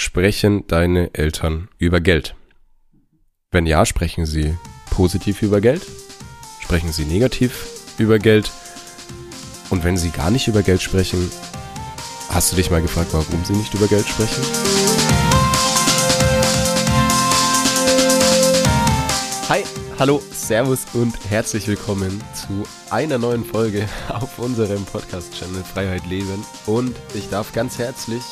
Sprechen deine Eltern über Geld? Wenn ja, sprechen sie positiv über Geld? Sprechen sie negativ über Geld? Und wenn sie gar nicht über Geld sprechen, hast du dich mal gefragt, warum sie nicht über Geld sprechen? Hi, hallo, Servus und herzlich willkommen zu einer neuen Folge auf unserem Podcast-Channel Freiheit Leben. Und ich darf ganz herzlich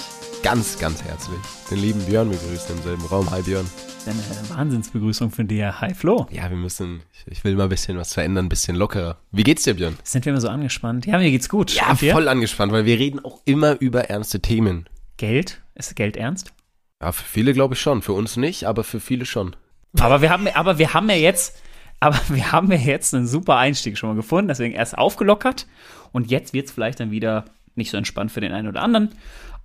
ganz, ganz herzlich den lieben Björn begrüßen im selben Raum. Hi Björn. Eine Wahnsinnsbegrüßung von dir. Hi Flo. Ja, wir müssen, ich will mal ein bisschen was verändern, ein bisschen lockerer. Wie geht's dir, Björn? Sind wir immer so angespannt? Ja, mir geht's gut. Ja, voll angespannt, weil wir reden auch immer über ernste Themen. Geld? Ist Geld ernst? Ja, für viele glaube ich schon. Für uns nicht, aber für viele schon. Aber wir haben, aber wir haben ja jetzt, aber wir haben ja jetzt einen super Einstieg schon mal gefunden, deswegen erst aufgelockert und jetzt wird's vielleicht dann wieder nicht so entspannt für den einen oder anderen.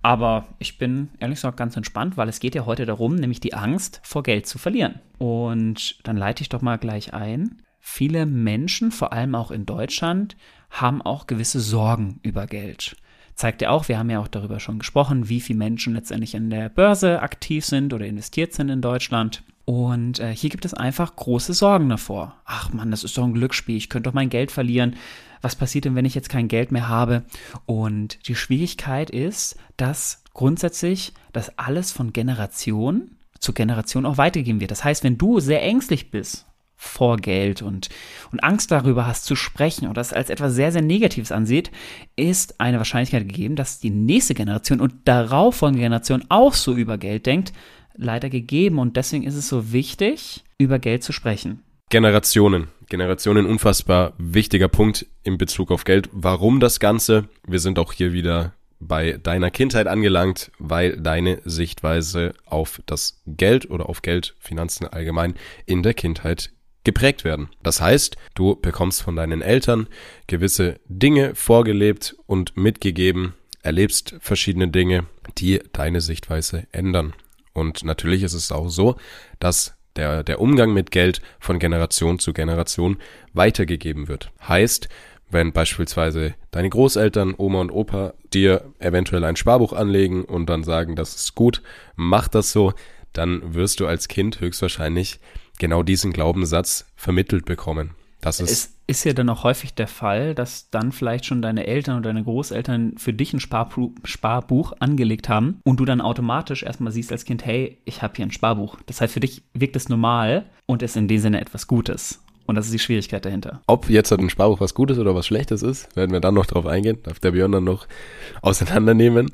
Aber ich bin ehrlich gesagt ganz entspannt, weil es geht ja heute darum, nämlich die Angst vor Geld zu verlieren. Und dann leite ich doch mal gleich ein. Viele Menschen, vor allem auch in Deutschland, haben auch gewisse Sorgen über Geld. Zeigt ja auch, wir haben ja auch darüber schon gesprochen, wie viele Menschen letztendlich in der Börse aktiv sind oder investiert sind in Deutschland. Und äh, hier gibt es einfach große Sorgen davor. Ach man, das ist doch ein Glücksspiel, ich könnte doch mein Geld verlieren was passiert denn, wenn ich jetzt kein Geld mehr habe? Und die Schwierigkeit ist, dass grundsätzlich das alles von Generation zu Generation auch weitergegeben wird. Das heißt, wenn du sehr ängstlich bist vor Geld und, und Angst darüber hast zu sprechen oder das als etwas sehr, sehr Negatives ansieht, ist eine Wahrscheinlichkeit gegeben, dass die nächste Generation und darauf folgende Generation auch so über Geld denkt, leider gegeben. Und deswegen ist es so wichtig, über Geld zu sprechen. Generationen. Generationen unfassbar wichtiger Punkt in Bezug auf Geld. Warum das Ganze? Wir sind auch hier wieder bei deiner Kindheit angelangt, weil deine Sichtweise auf das Geld oder auf Geld, Finanzen allgemein in der Kindheit geprägt werden. Das heißt, du bekommst von deinen Eltern gewisse Dinge vorgelebt und mitgegeben, erlebst verschiedene Dinge, die deine Sichtweise ändern. Und natürlich ist es auch so, dass der, der Umgang mit Geld von Generation zu Generation weitergegeben wird. Heißt, wenn beispielsweise deine Großeltern, Oma und Opa dir eventuell ein Sparbuch anlegen und dann sagen, das ist gut, mach das so, dann wirst du als Kind höchstwahrscheinlich genau diesen Glaubenssatz vermittelt bekommen. Das ist, es ist ja dann auch häufig der Fall, dass dann vielleicht schon deine Eltern oder deine Großeltern für dich ein Sparbuch, Sparbuch angelegt haben und du dann automatisch erstmal siehst als Kind, hey, ich habe hier ein Sparbuch. Das heißt, für dich wirkt es normal und ist in dem Sinne etwas Gutes. Und das ist die Schwierigkeit dahinter. Ob jetzt ein Sparbuch was Gutes oder was Schlechtes ist, werden wir dann noch drauf eingehen, darf der Björn dann noch auseinandernehmen.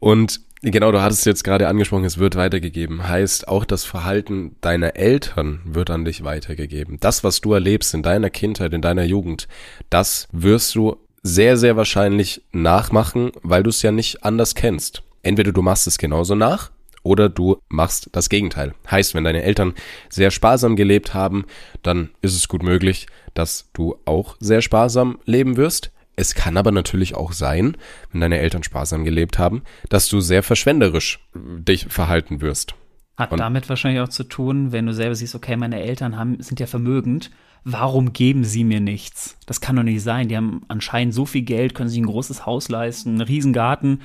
Und Genau, du hattest jetzt gerade angesprochen, es wird weitergegeben. Heißt, auch das Verhalten deiner Eltern wird an dich weitergegeben. Das, was du erlebst in deiner Kindheit, in deiner Jugend, das wirst du sehr, sehr wahrscheinlich nachmachen, weil du es ja nicht anders kennst. Entweder du machst es genauso nach oder du machst das Gegenteil. Heißt, wenn deine Eltern sehr sparsam gelebt haben, dann ist es gut möglich, dass du auch sehr sparsam leben wirst. Es kann aber natürlich auch sein, wenn deine Eltern sparsam gelebt haben, dass du sehr verschwenderisch dich verhalten wirst. Hat Und damit wahrscheinlich auch zu tun, wenn du selber siehst, okay, meine Eltern haben, sind ja vermögend, warum geben sie mir nichts? Das kann doch nicht sein. Die haben anscheinend so viel Geld, können sich ein großes Haus leisten, einen Riesengarten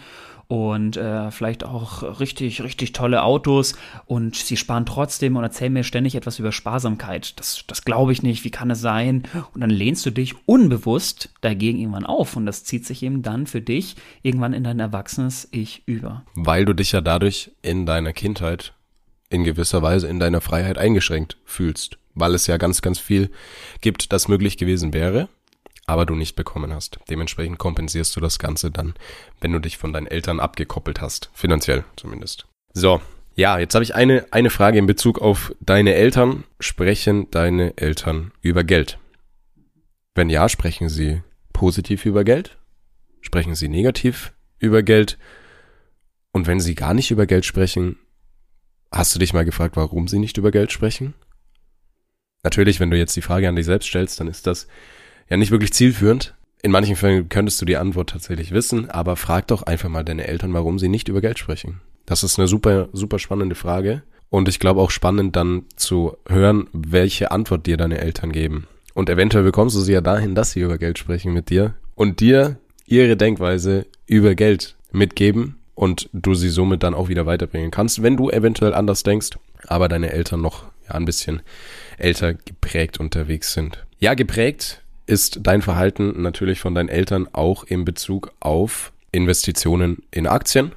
und äh, vielleicht auch richtig, richtig tolle Autos und sie sparen trotzdem und erzählen mir ständig etwas über Sparsamkeit. Das, das glaube ich nicht, wie kann es sein? Und dann lehnst du dich unbewusst dagegen irgendwann auf und das zieht sich eben dann für dich irgendwann in dein erwachsenes Ich über. Weil du dich ja dadurch in deiner Kindheit in gewisser Weise in deiner Freiheit eingeschränkt fühlst, weil es ja ganz, ganz viel gibt, das möglich gewesen wäre aber du nicht bekommen hast. Dementsprechend kompensierst du das Ganze dann, wenn du dich von deinen Eltern abgekoppelt hast, finanziell zumindest. So, ja, jetzt habe ich eine, eine Frage in Bezug auf deine Eltern. Sprechen deine Eltern über Geld? Wenn ja, sprechen sie positiv über Geld? Sprechen sie negativ über Geld? Und wenn sie gar nicht über Geld sprechen, hast du dich mal gefragt, warum sie nicht über Geld sprechen? Natürlich, wenn du jetzt die Frage an dich selbst stellst, dann ist das ja nicht wirklich zielführend. In manchen Fällen könntest du die Antwort tatsächlich wissen, aber frag doch einfach mal deine Eltern, warum sie nicht über Geld sprechen. Das ist eine super, super spannende Frage. Und ich glaube auch spannend dann zu hören, welche Antwort dir deine Eltern geben. Und eventuell bekommst du sie ja dahin, dass sie über Geld sprechen mit dir und dir ihre Denkweise über Geld mitgeben, und du sie somit dann auch wieder weiterbringen kannst, wenn du eventuell anders denkst, aber deine Eltern noch ja, ein bisschen älter geprägt unterwegs sind. Ja, geprägt ist dein Verhalten natürlich von deinen Eltern auch in Bezug auf Investitionen in Aktien,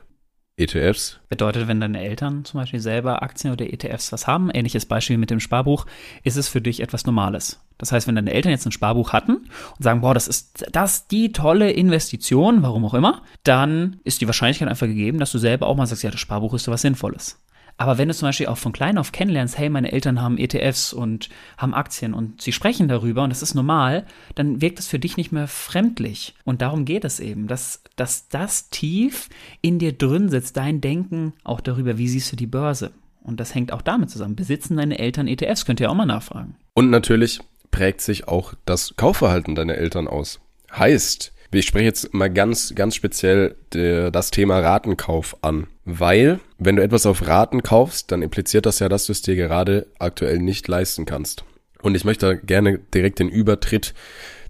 ETFs. Bedeutet, wenn deine Eltern zum Beispiel selber Aktien oder ETFs was haben, ähnliches Beispiel mit dem Sparbuch, ist es für dich etwas Normales. Das heißt, wenn deine Eltern jetzt ein Sparbuch hatten und sagen, boah, das ist das die tolle Investition, warum auch immer, dann ist die Wahrscheinlichkeit einfach gegeben, dass du selber auch mal sagst, ja, das Sparbuch ist so was Sinnvolles. Aber wenn du zum Beispiel auch von klein auf kennenlernst, hey, meine Eltern haben ETFs und haben Aktien und sie sprechen darüber und das ist normal, dann wirkt es für dich nicht mehr fremdlich. Und darum geht es eben, dass, dass das tief in dir drin sitzt, dein Denken auch darüber, wie siehst du die Börse. Und das hängt auch damit zusammen. Besitzen deine Eltern ETFs? Könnt ihr auch mal nachfragen. Und natürlich prägt sich auch das Kaufverhalten deiner Eltern aus. Heißt, ich spreche jetzt mal ganz, ganz speziell der, das Thema Ratenkauf an. Weil, wenn du etwas auf Raten kaufst, dann impliziert das ja, dass du es dir gerade aktuell nicht leisten kannst. Und ich möchte gerne direkt den Übertritt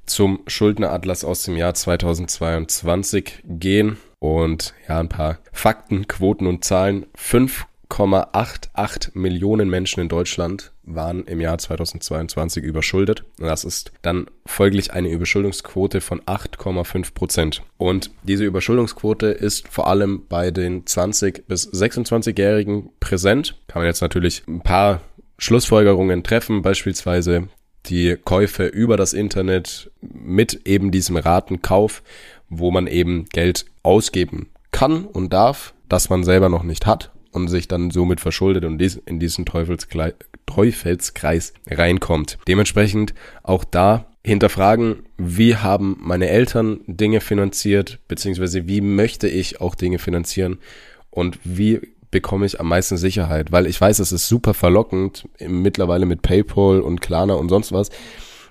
zum Schuldneratlas aus dem Jahr 2022 gehen und ja, ein paar Fakten, Quoten und Zahlen. 5,88 Millionen Menschen in Deutschland waren im Jahr 2022 überschuldet. Das ist dann folglich eine Überschuldungsquote von 8,5 Prozent. Und diese Überschuldungsquote ist vor allem bei den 20 bis 26-Jährigen präsent. Kann man jetzt natürlich ein paar Schlussfolgerungen treffen, beispielsweise die Käufe über das Internet mit eben diesem Ratenkauf, wo man eben Geld ausgeben kann und darf, das man selber noch nicht hat und sich dann somit verschuldet und in diesen Teufelskreis, reinkommt. Dementsprechend auch da hinterfragen, wie haben meine Eltern Dinge finanziert, beziehungsweise wie möchte ich auch Dinge finanzieren und wie bekomme ich am meisten Sicherheit, weil ich weiß, es ist super verlockend mittlerweile mit PayPal und Klarna und sonst was,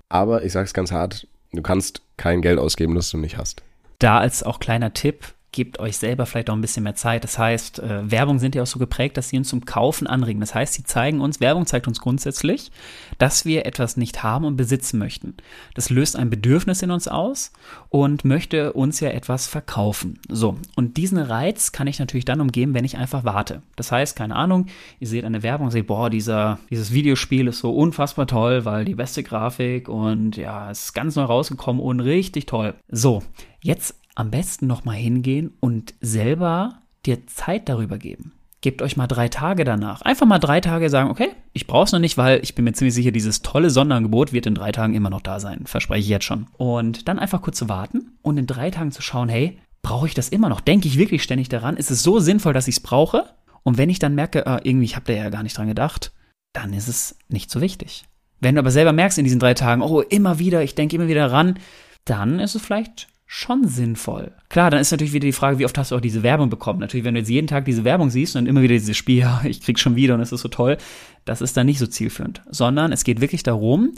aber ich sage es ganz hart, du kannst kein Geld ausgeben, das du nicht hast. Da als auch kleiner Tipp, gebt euch selber vielleicht auch ein bisschen mehr Zeit. Das heißt, äh, Werbung sind ja auch so geprägt, dass sie uns zum Kaufen anregen. Das heißt, sie zeigen uns, Werbung zeigt uns grundsätzlich, dass wir etwas nicht haben und besitzen möchten. Das löst ein Bedürfnis in uns aus und möchte uns ja etwas verkaufen. So, und diesen Reiz kann ich natürlich dann umgehen, wenn ich einfach warte. Das heißt, keine Ahnung, ihr seht eine Werbung seht, boah, dieser, dieses Videospiel ist so unfassbar toll, weil die beste Grafik und ja, es ist ganz neu rausgekommen und richtig toll. So, jetzt am besten nochmal hingehen und selber dir Zeit darüber geben. Gebt euch mal drei Tage danach. Einfach mal drei Tage sagen, okay, ich brauch's noch nicht, weil ich bin mir ziemlich sicher, dieses tolle Sonderangebot wird in drei Tagen immer noch da sein. Verspreche ich jetzt schon. Und dann einfach kurz zu warten und in drei Tagen zu schauen, hey, brauche ich das immer noch? Denke ich wirklich ständig daran? Ist es so sinnvoll, dass ich es brauche? Und wenn ich dann merke, äh, irgendwie, ich habe da ja gar nicht dran gedacht, dann ist es nicht so wichtig. Wenn du aber selber merkst in diesen drei Tagen, oh, immer wieder, ich denke immer wieder daran, dann ist es vielleicht schon sinnvoll. Klar, dann ist natürlich wieder die Frage, wie oft hast du auch diese Werbung bekommen? Natürlich, wenn du jetzt jeden Tag diese Werbung siehst und immer wieder dieses Spiel, ja, ich krieg schon wieder und es ist so toll, das ist dann nicht so zielführend. Sondern es geht wirklich darum,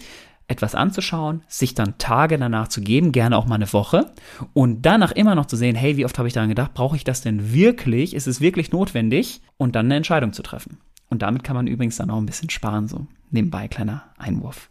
etwas anzuschauen, sich dann Tage danach zu geben, gerne auch mal eine Woche und danach immer noch zu sehen, hey, wie oft habe ich daran gedacht, brauche ich das denn wirklich? Ist es wirklich notwendig? Und dann eine Entscheidung zu treffen. Und damit kann man übrigens dann auch ein bisschen sparen, so nebenbei kleiner Einwurf.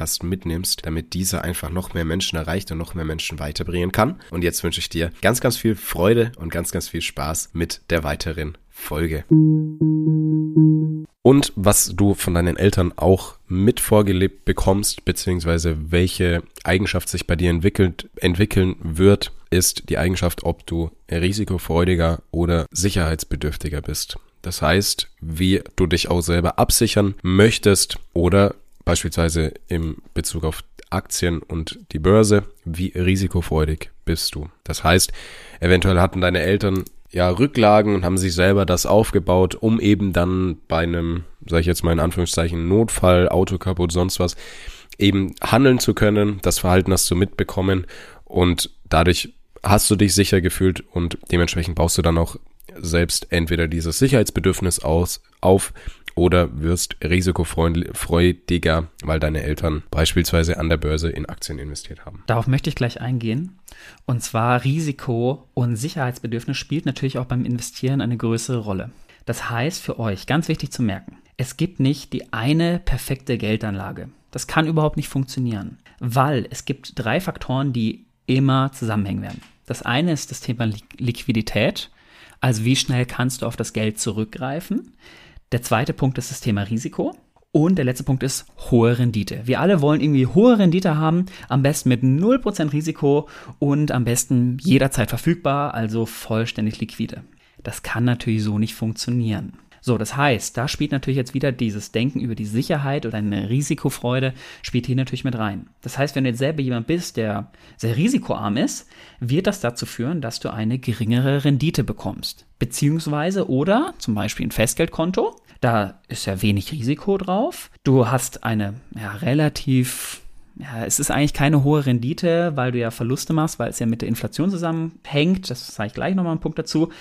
Podcast mitnimmst, damit dieser einfach noch mehr Menschen erreicht und noch mehr Menschen weiterbringen kann. Und jetzt wünsche ich dir ganz, ganz viel Freude und ganz, ganz viel Spaß mit der weiteren Folge. Und was du von deinen Eltern auch mit vorgelebt bekommst, beziehungsweise welche Eigenschaft sich bei dir entwickelt, entwickeln wird, ist die Eigenschaft, ob du risikofreudiger oder sicherheitsbedürftiger bist. Das heißt, wie du dich auch selber absichern möchtest oder beispielsweise im Bezug auf Aktien und die Börse, wie risikofreudig bist du? Das heißt, eventuell hatten deine Eltern ja Rücklagen und haben sich selber das aufgebaut, um eben dann bei einem, sage ich jetzt mal in Anführungszeichen, Notfall, Auto kaputt, sonst was, eben handeln zu können. Das Verhalten hast du mitbekommen und dadurch hast du dich sicher gefühlt und dementsprechend baust du dann auch selbst entweder dieses Sicherheitsbedürfnis aus, auf oder wirst risikofreudiger, weil deine Eltern beispielsweise an der Börse in Aktien investiert haben. Darauf möchte ich gleich eingehen. Und zwar Risiko und Sicherheitsbedürfnis spielt natürlich auch beim Investieren eine größere Rolle. Das heißt für euch, ganz wichtig zu merken, es gibt nicht die eine perfekte Geldanlage. Das kann überhaupt nicht funktionieren, weil es gibt drei Faktoren, die immer zusammenhängen werden. Das eine ist das Thema Liquidität, also wie schnell kannst du auf das Geld zurückgreifen. Der zweite Punkt ist das Thema Risiko. Und der letzte Punkt ist hohe Rendite. Wir alle wollen irgendwie hohe Rendite haben, am besten mit 0% Risiko und am besten jederzeit verfügbar, also vollständig liquide. Das kann natürlich so nicht funktionieren. So, das heißt, da spielt natürlich jetzt wieder dieses Denken über die Sicherheit oder eine Risikofreude, spielt hier natürlich mit rein. Das heißt, wenn du jetzt selber jemand bist, der sehr risikoarm ist, wird das dazu führen, dass du eine geringere Rendite bekommst. Beziehungsweise oder zum Beispiel ein Festgeldkonto, da ist ja wenig Risiko drauf. Du hast eine ja, relativ ja, es ist eigentlich keine hohe Rendite, weil du ja Verluste machst, weil es ja mit der Inflation zusammenhängt. Das sage ich gleich nochmal einen Punkt dazu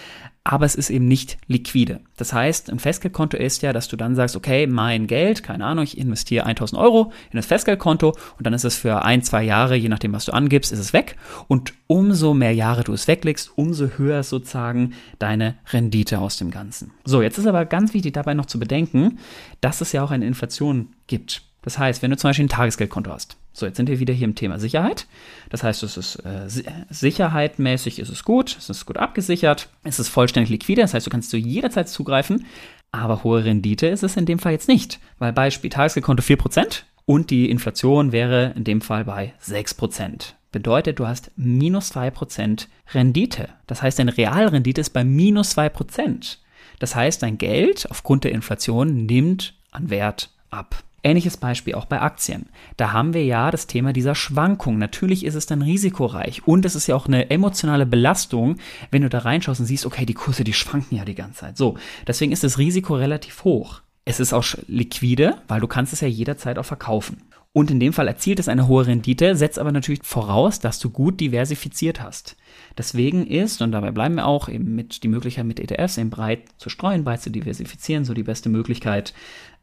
aber es ist eben nicht liquide. Das heißt, ein Festgeldkonto ist ja, dass du dann sagst, okay, mein Geld, keine Ahnung, ich investiere 1000 Euro in das Festgeldkonto und dann ist es für ein, zwei Jahre, je nachdem, was du angibst, ist es weg. Und umso mehr Jahre du es weglegst, umso höher ist sozusagen deine Rendite aus dem Ganzen. So, jetzt ist aber ganz wichtig dabei noch zu bedenken, dass es ja auch eine Inflation gibt. Das heißt, wenn du zum Beispiel ein Tagesgeldkonto hast, so, jetzt sind wir wieder hier im Thema Sicherheit. Das heißt, es ist äh, sicherheitmäßig ist es gut, es ist gut abgesichert, es ist vollständig liquide, das heißt, du kannst zu jeder Zeit zugreifen, aber hohe Rendite ist es in dem Fall jetzt nicht, weil Beispiel Tagesgeldkonto 4% und die Inflation wäre in dem Fall bei 6%. Bedeutet, du hast minus 2% Rendite. Das heißt, deine Realrendite ist bei minus 2%. Das heißt, dein Geld aufgrund der Inflation nimmt an Wert ab. Ähnliches Beispiel auch bei Aktien. Da haben wir ja das Thema dieser Schwankung. Natürlich ist es dann risikoreich und es ist ja auch eine emotionale Belastung, wenn du da reinschaust und siehst, okay, die Kurse, die schwanken ja die ganze Zeit. So, deswegen ist das Risiko relativ hoch. Es ist auch liquide, weil du kannst es ja jederzeit auch verkaufen. Und in dem Fall erzielt es eine hohe Rendite, setzt aber natürlich voraus, dass du gut diversifiziert hast. Deswegen ist, und dabei bleiben wir auch, eben mit die Möglichkeit mit ETFs eben breit zu streuen, breit zu diversifizieren, so die beste Möglichkeit,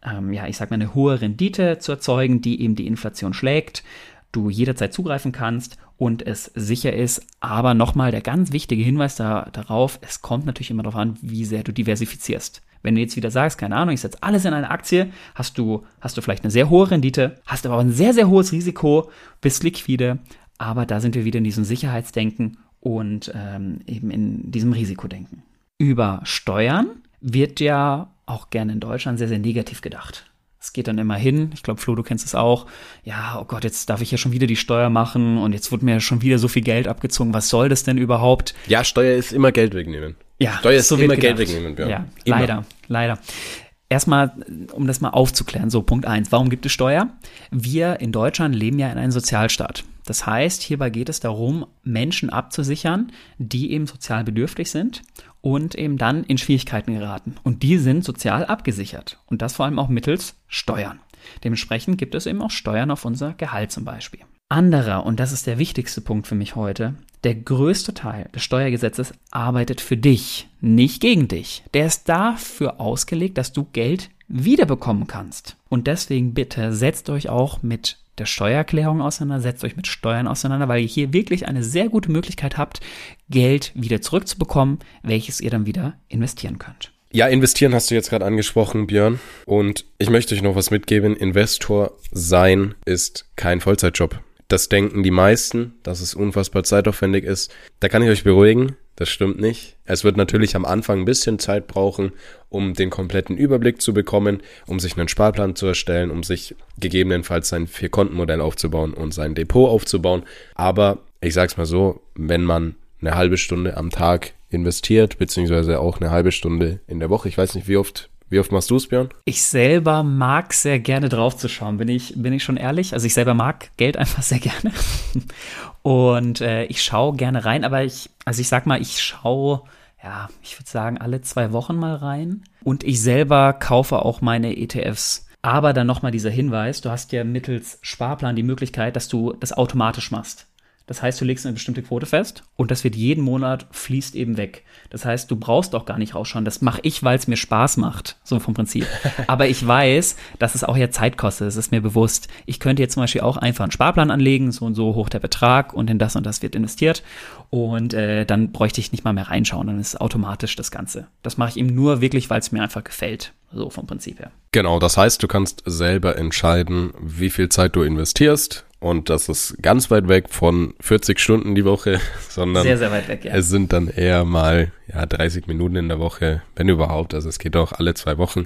ähm, ja, ich sag mal, eine hohe Rendite zu erzeugen, die eben die Inflation schlägt, du jederzeit zugreifen kannst und es sicher ist. Aber nochmal der ganz wichtige Hinweis da, darauf, es kommt natürlich immer darauf an, wie sehr du diversifizierst. Wenn du jetzt wieder sagst, keine Ahnung, ich setze alles in eine Aktie, hast du, hast du vielleicht eine sehr hohe Rendite, hast aber auch ein sehr, sehr hohes Risiko, bist liquide, aber da sind wir wieder in diesem Sicherheitsdenken und ähm, eben in diesem Risikodenken. Über Steuern wird ja auch gerne in Deutschland sehr, sehr negativ gedacht. Es geht dann immer hin, ich glaube, Flo, du kennst es auch. Ja, oh Gott, jetzt darf ich ja schon wieder die Steuer machen und jetzt wird mir schon wieder so viel Geld abgezogen. Was soll das denn überhaupt? Ja, Steuer ist immer Geld wegnehmen. Ja, Steuer ist so immer Geld wegnehmen. Ja, ja leider, leider. Erstmal, um das mal aufzuklären, so Punkt eins. Warum gibt es Steuer? Wir in Deutschland leben ja in einem Sozialstaat. Das heißt, hierbei geht es darum, Menschen abzusichern, die eben sozial bedürftig sind und eben dann in Schwierigkeiten geraten. Und die sind sozial abgesichert. Und das vor allem auch mittels Steuern. Dementsprechend gibt es eben auch Steuern auf unser Gehalt zum Beispiel. Anderer, und das ist der wichtigste Punkt für mich heute, der größte Teil des Steuergesetzes arbeitet für dich, nicht gegen dich. Der ist dafür ausgelegt, dass du Geld wiederbekommen kannst. Und deswegen bitte setzt euch auch mit der Steuererklärung auseinander, setzt euch mit Steuern auseinander, weil ihr hier wirklich eine sehr gute Möglichkeit habt, Geld wieder zurückzubekommen, welches ihr dann wieder investieren könnt. Ja, investieren hast du jetzt gerade angesprochen, Björn. Und ich möchte euch noch was mitgeben. Investor sein ist kein Vollzeitjob. Das denken die meisten, dass es unfassbar zeitaufwendig ist. Da kann ich euch beruhigen. Das stimmt nicht. Es wird natürlich am Anfang ein bisschen Zeit brauchen, um den kompletten Überblick zu bekommen, um sich einen Sparplan zu erstellen, um sich gegebenenfalls sein Vier-Konten-Modell aufzubauen und sein Depot aufzubauen. Aber ich sag's mal so, wenn man eine halbe Stunde am Tag investiert, beziehungsweise auch eine halbe Stunde in der Woche, ich weiß nicht, wie oft wie oft machst du es, Björn? Ich selber mag sehr gerne draufzuschauen, bin ich, bin ich schon ehrlich. Also ich selber mag Geld einfach sehr gerne. Und äh, ich schaue gerne rein, aber ich, also ich sag mal, ich schaue, ja, ich würde sagen, alle zwei Wochen mal rein. Und ich selber kaufe auch meine ETFs. Aber dann nochmal dieser Hinweis, du hast ja mittels Sparplan die Möglichkeit, dass du das automatisch machst. Das heißt, du legst eine bestimmte Quote fest und das wird jeden Monat fließt eben weg. Das heißt, du brauchst auch gar nicht rausschauen. Das mache ich, weil es mir Spaß macht, so vom Prinzip. Aber ich weiß, dass es auch ja Zeit kostet. Es ist mir bewusst. Ich könnte jetzt zum Beispiel auch einfach einen Sparplan anlegen, so und so hoch der Betrag und in das und das wird investiert. Und äh, dann bräuchte ich nicht mal mehr reinschauen. Dann ist automatisch das Ganze. Das mache ich eben nur wirklich, weil es mir einfach gefällt. So vom Prinzip her. Genau, das heißt, du kannst selber entscheiden, wie viel Zeit du investierst. Und das ist ganz weit weg von 40 Stunden die Woche, sondern sehr, sehr weg, ja. es sind dann eher mal ja, 30 Minuten in der Woche, wenn überhaupt. Also es geht auch alle zwei Wochen.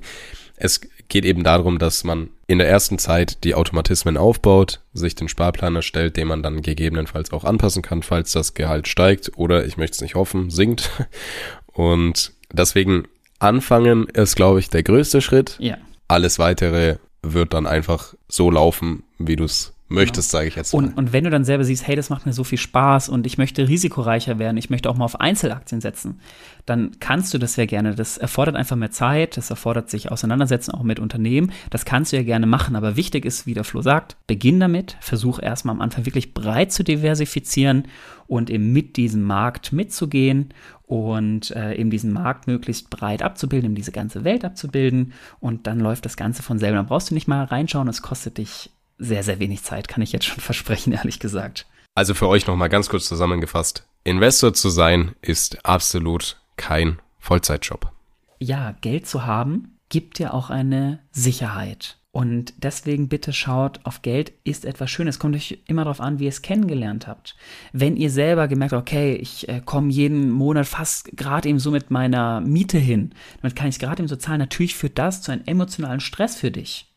Es geht eben darum, dass man in der ersten Zeit die Automatismen aufbaut, sich den Sparplan erstellt, den man dann gegebenenfalls auch anpassen kann, falls das Gehalt steigt oder, ich möchte es nicht hoffen, sinkt. Und deswegen anfangen ist, glaube ich, der größte Schritt. Ja. Alles weitere wird dann einfach so laufen, wie du es möchtest, sage ich jetzt mal. Und, und wenn du dann selber siehst, hey, das macht mir so viel Spaß und ich möchte risikoreicher werden, ich möchte auch mal auf Einzelaktien setzen, dann kannst du das sehr gerne. Das erfordert einfach mehr Zeit, das erfordert sich auseinandersetzen auch mit Unternehmen. Das kannst du ja gerne machen, aber wichtig ist, wie der Flo sagt, beginn damit, versuch erstmal am Anfang wirklich breit zu diversifizieren und eben mit diesem Markt mitzugehen und äh, eben diesen Markt möglichst breit abzubilden, eben diese ganze Welt abzubilden und dann läuft das Ganze von selber. Dann brauchst du nicht mal reinschauen, es kostet dich sehr, sehr wenig Zeit, kann ich jetzt schon versprechen, ehrlich gesagt. Also für euch nochmal ganz kurz zusammengefasst. Investor zu sein ist absolut kein Vollzeitjob. Ja, Geld zu haben gibt ja auch eine Sicherheit. Und deswegen bitte schaut, auf Geld ist etwas Schönes. Kommt euch immer darauf an, wie ihr es kennengelernt habt. Wenn ihr selber gemerkt habt, okay, ich äh, komme jeden Monat fast gerade eben so mit meiner Miete hin, damit kann ich es gerade eben so zahlen, natürlich führt das zu einem emotionalen Stress für dich.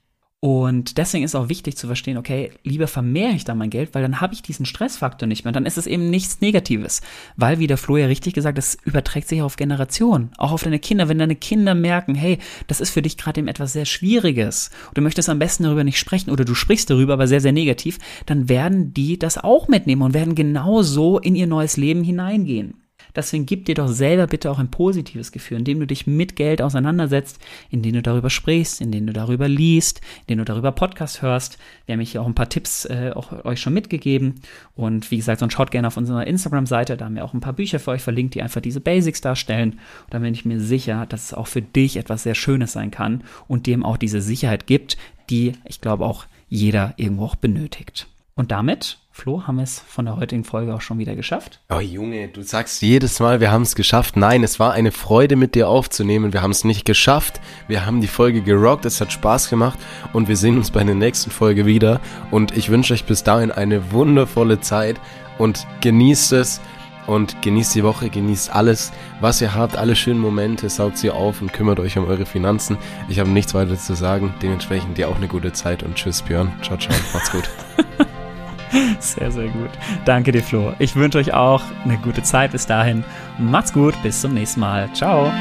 Und deswegen ist auch wichtig zu verstehen, okay, lieber vermehre ich da mein Geld, weil dann habe ich diesen Stressfaktor nicht mehr. Dann ist es eben nichts Negatives. Weil, wie der Flo ja richtig gesagt, das überträgt sich auf Generationen, auch auf deine Kinder. Wenn deine Kinder merken, hey, das ist für dich gerade eben etwas sehr Schwieriges, du möchtest am besten darüber nicht sprechen oder du sprichst darüber, aber sehr, sehr negativ, dann werden die das auch mitnehmen und werden genauso in ihr neues Leben hineingehen. Deswegen gib dir doch selber bitte auch ein positives Gefühl, indem du dich mit Geld auseinandersetzt, indem du darüber sprichst, indem du darüber liest, indem du darüber Podcast hörst. Wir haben hier auch ein paar Tipps äh, auch euch schon mitgegeben. Und wie gesagt, sonst schaut gerne auf unserer Instagram-Seite, da haben wir auch ein paar Bücher für euch verlinkt, die einfach diese Basics darstellen. Und da bin ich mir sicher, dass es auch für dich etwas sehr Schönes sein kann und dem auch diese Sicherheit gibt, die ich glaube auch jeder irgendwo auch benötigt. Und damit, Flo, haben wir es von der heutigen Folge auch schon wieder geschafft. Oh Junge, du sagst jedes Mal, wir haben es geschafft. Nein, es war eine Freude mit dir aufzunehmen. Wir haben es nicht geschafft. Wir haben die Folge gerockt, es hat Spaß gemacht und wir sehen uns bei der nächsten Folge wieder. Und ich wünsche euch bis dahin eine wundervolle Zeit und genießt es und genießt die Woche, genießt alles, was ihr habt, alle schönen Momente, saugt sie auf und kümmert euch um eure Finanzen. Ich habe nichts weiter zu sagen. Dementsprechend dir auch eine gute Zeit und tschüss Björn. Ciao, ciao. Macht's gut. Sehr, sehr gut. Danke dir, Flo. Ich wünsche euch auch eine gute Zeit bis dahin. Macht's gut, bis zum nächsten Mal. Ciao.